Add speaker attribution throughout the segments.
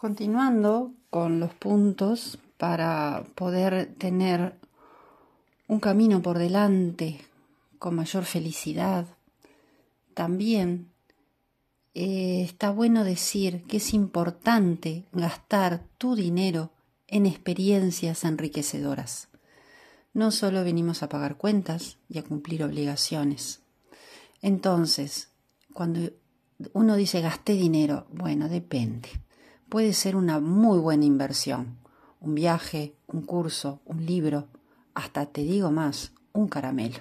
Speaker 1: Continuando con los puntos para poder tener un camino por delante con mayor felicidad, también eh, está bueno decir que es importante gastar tu dinero en experiencias enriquecedoras. No solo venimos a pagar cuentas y a cumplir obligaciones. Entonces, cuando uno dice gasté dinero, bueno, depende puede ser una muy buena inversión. Un viaje, un curso, un libro, hasta te digo más, un caramelo.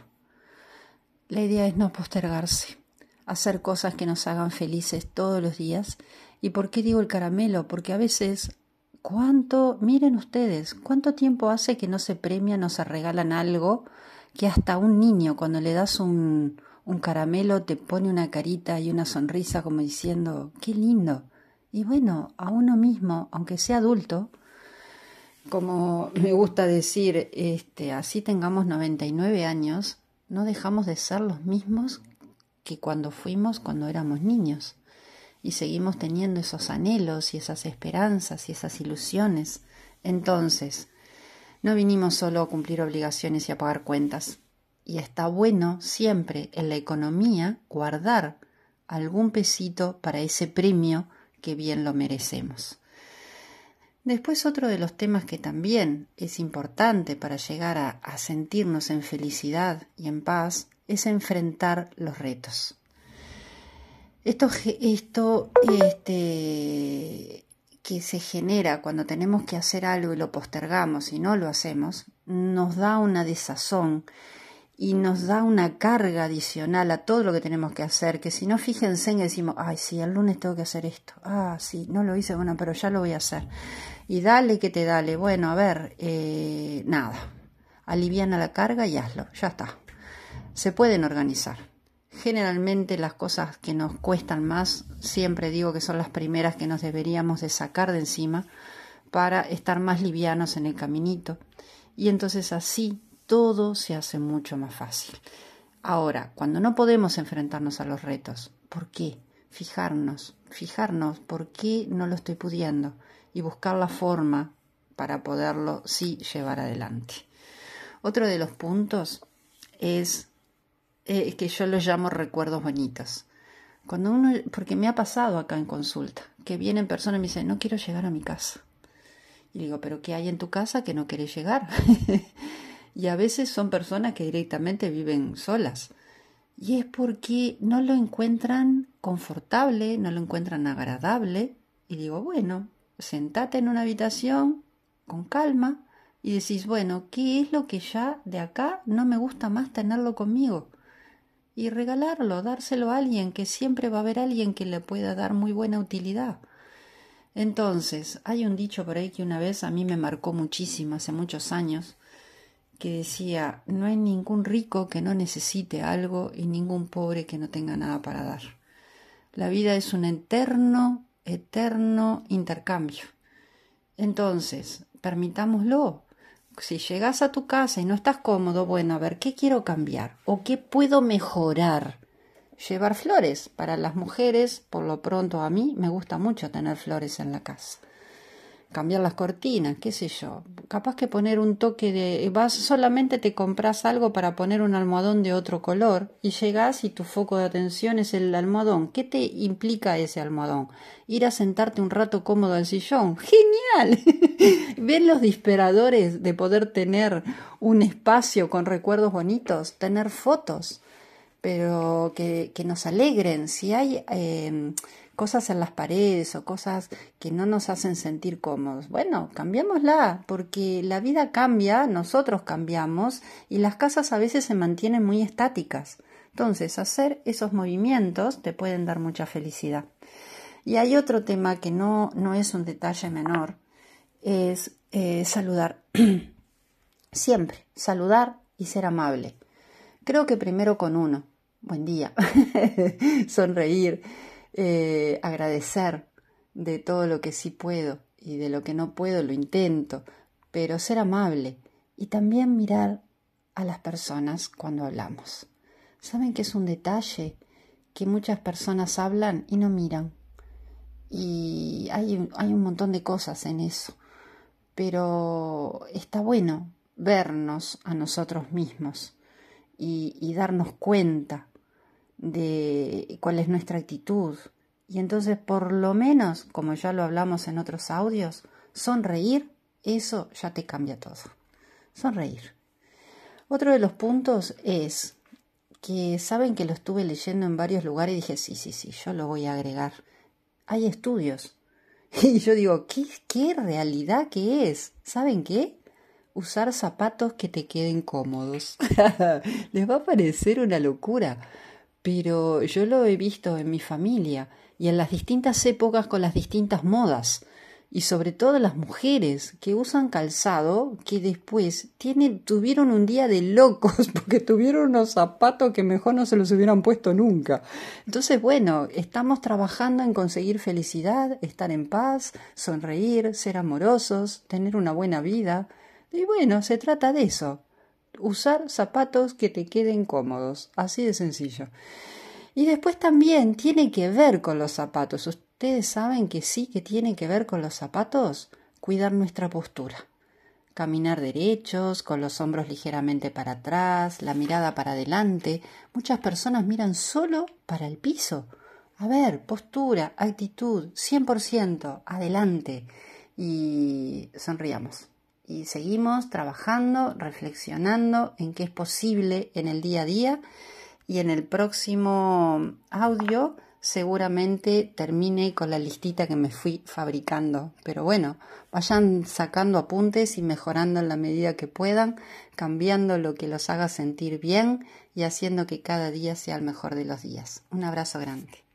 Speaker 1: La idea es no postergarse, hacer cosas que nos hagan felices todos los días. ¿Y por qué digo el caramelo? Porque a veces, ¿cuánto, miren ustedes, cuánto tiempo hace que no se premian o se regalan algo que hasta un niño cuando le das un, un caramelo te pone una carita y una sonrisa como diciendo, qué lindo. Y bueno, a uno mismo, aunque sea adulto, como me gusta decir, este, así tengamos 99 años, no dejamos de ser los mismos que cuando fuimos cuando éramos niños. Y seguimos teniendo esos anhelos y esas esperanzas y esas ilusiones. Entonces, no vinimos solo a cumplir obligaciones y a pagar cuentas. Y está bueno siempre en la economía guardar algún pesito para ese premio que bien lo merecemos. Después otro de los temas que también es importante para llegar a, sentirnos en felicidad y en paz es enfrentar los retos. Esto, esto este, que se genera cuando tenemos que hacer algo y lo postergamos y no lo hacemos, nos da una desazón y nos da una carga adicional a todo lo que tenemos que hacer, que si no fíjense y decimos, ay, sí, el lunes tengo que hacer esto, ah, sí, no lo hice, bueno, pero ya lo voy a hacer. Y dale que te dale, bueno, a ver, eh, nada, aliviana la carga y hazlo, ya está. Se pueden organizar. Generalmente las cosas que nos cuestan más, siempre digo que son las primeras que nos deberíamos de sacar de encima para estar más livianos en el caminito. Y entonces así todo se hace mucho más fácil. Ahora, cuando no podemos enfrentarnos a los retos, ¿por qué? Fijarnos, fijarnos por qué no lo estoy pudiendo y buscar la forma para poderlo sí llevar adelante. Otro de los puntos es eh, que yo lo llamo recuerdos bonitos. Cuando uno, porque me ha pasado acá en consulta, que vienen personas y me dicen, no quiero llegar a mi casa. Y digo, pero ¿qué hay en tu casa que no querés llegar? y a veces son personas que directamente viven solas. Y es porque no lo encuentran confortable, no lo encuentran agradable. Y digo, bueno, sentate en una habitación con calma y decís, bueno, ¿qué es lo que ya de acá no me gusta más tenerlo conmigo? Y regalarlo, dárselo a alguien, que siempre va a haber alguien que le pueda dar muy buena utilidad. Entonces, hay un dicho por ahí que una vez a mí me marcó muchísimo, hace muchos años, que decía, no hay ningún rico que no necesite algo y ningún pobre que no tenga nada para dar. La vida es un eterno, eterno intercambio. Entonces, permitámoslo. Si llegas a tu casa y no estás cómodo, bueno, a ver, ¿qué quiero cambiar? ¿O qué puedo mejorar? Llevar flores. Para las mujeres, por lo pronto a mí, me gusta mucho tener flores en la casa cambiar las cortinas, qué sé yo. Capaz que poner un toque de... Vas, solamente te compras algo para poner un almohadón de otro color y llegas y tu foco de atención es el almohadón. ¿Qué te implica ese almohadón? Ir a sentarte un rato cómodo al sillón. ¡Genial! ¿Ven los disparadores de poder tener un espacio con recuerdos bonitos? Tener fotos, pero que, que nos alegren. Si hay... Eh, cosas en las paredes o cosas que no nos hacen sentir cómodos. Bueno, cambiémosla, porque la vida cambia, nosotros cambiamos y las casas a veces se mantienen muy estáticas. Entonces, hacer esos movimientos te pueden dar mucha felicidad. Y hay otro tema que no, no es un detalle menor, es eh, saludar. Siempre, saludar y ser amable. Creo que primero con uno. Buen día. Sonreír eh, agradecer de todo lo que sí puedo y de lo que no puedo lo intento, pero ser amable y también mirar a las personas cuando hablamos. ¿Saben que es un detalle que muchas personas hablan y no miran? Y hay, hay, hay un montón de cosas en eso, pero está bueno vernos a nosotros mismos y, darnos cuenta de cuál es nuestra actitud. Y entonces, por lo menos, como ya lo hablamos en otros audios, sonreír, eso ya te cambia todo. Sonreír. Otro de los puntos es que saben que lo estuve leyendo en varios lugares y dije, sí, sí, sí, yo lo voy a agregar. Hay estudios. Y yo digo, ¿qué, qué realidad que es? ¿Saben qué? Usar zapatos que te queden cómodos. Les va a parecer una locura, pero yo lo he visto en mi familia y en las distintas épocas con las distintas modas y sobre todo las mujeres que usan calzado que después tienen, tuvieron un día de locos porque tuvieron unos zapatos que mejor no se los hubieran puesto nunca. Entonces, bueno, estamos trabajando en conseguir felicidad, estar en paz, sonreír, ser amorosos, tener una buena vida. Y bueno, se trata de eso. Usar zapatos que te queden cómodos, así de sencillo. Y después también tiene que ver con los zapatos. Ustedes saben que sí que tiene que ver con los zapatos, cuidar nuestra postura. Caminar derechos, con los hombros ligeramente para atrás, la mirada para adelante. Muchas personas miran solo para el piso. A ver, postura, actitud, 100%, adelante. Y sonriamos. Y seguimos trabajando, reflexionando en qué es posible en el día a día. Y en el próximo audio seguramente termine con la listita que me fui fabricando. Pero bueno, vayan sacando apuntes y mejorando en la medida que puedan, cambiando lo que los haga sentir bien y haciendo que cada día sea el mejor de los días. Un abrazo grande.